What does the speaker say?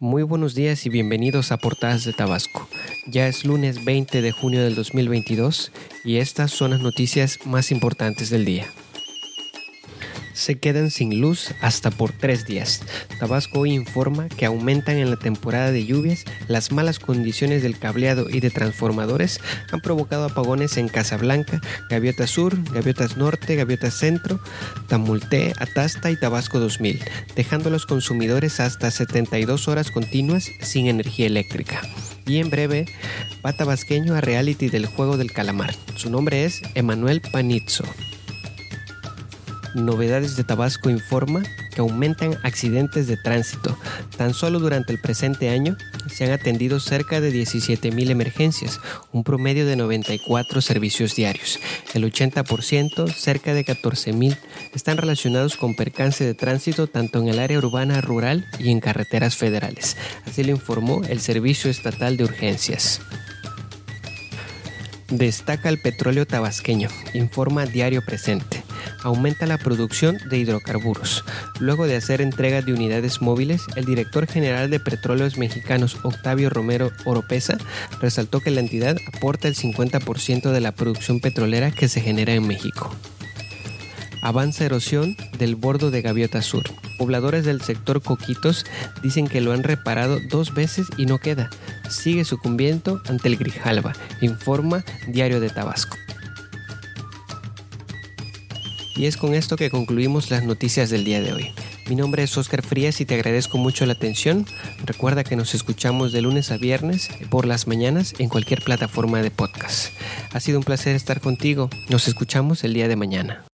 Muy buenos días y bienvenidos a Portadas de Tabasco. Ya es lunes 20 de junio del 2022 y estas son las noticias más importantes del día se quedan sin luz hasta por tres días. Tabasco hoy informa que aumentan en la temporada de lluvias las malas condiciones del cableado y de transformadores han provocado apagones en Casablanca, Gaviota Sur, Gaviotas Norte, Gaviotas Centro, Tamulté, Atasta y Tabasco 2000, dejando a los consumidores hasta 72 horas continuas sin energía eléctrica. Y en breve, va tabasqueño a reality del juego del calamar. Su nombre es Emanuel Panizzo. Novedades de Tabasco informa que aumentan accidentes de tránsito. Tan solo durante el presente año se han atendido cerca de 17.000 emergencias, un promedio de 94 servicios diarios. El 80%, cerca de 14.000, están relacionados con percance de tránsito tanto en el área urbana, rural y en carreteras federales. Así lo informó el Servicio Estatal de Urgencias. Destaca el petróleo tabasqueño, informa Diario Presente aumenta la producción de hidrocarburos. Luego de hacer entrega de unidades móviles, el director general de Petróleos Mexicanos, Octavio Romero Oropesa, resaltó que la entidad aporta el 50% de la producción petrolera que se genera en México. Avanza erosión del bordo de Gaviota Sur. Pobladores del sector Coquitos dicen que lo han reparado dos veces y no queda. Sigue sucumbiendo ante el Grijalba, informa Diario de Tabasco. Y es con esto que concluimos las noticias del día de hoy. Mi nombre es Oscar Frías y te agradezco mucho la atención. Recuerda que nos escuchamos de lunes a viernes por las mañanas en cualquier plataforma de podcast. Ha sido un placer estar contigo. Nos escuchamos el día de mañana.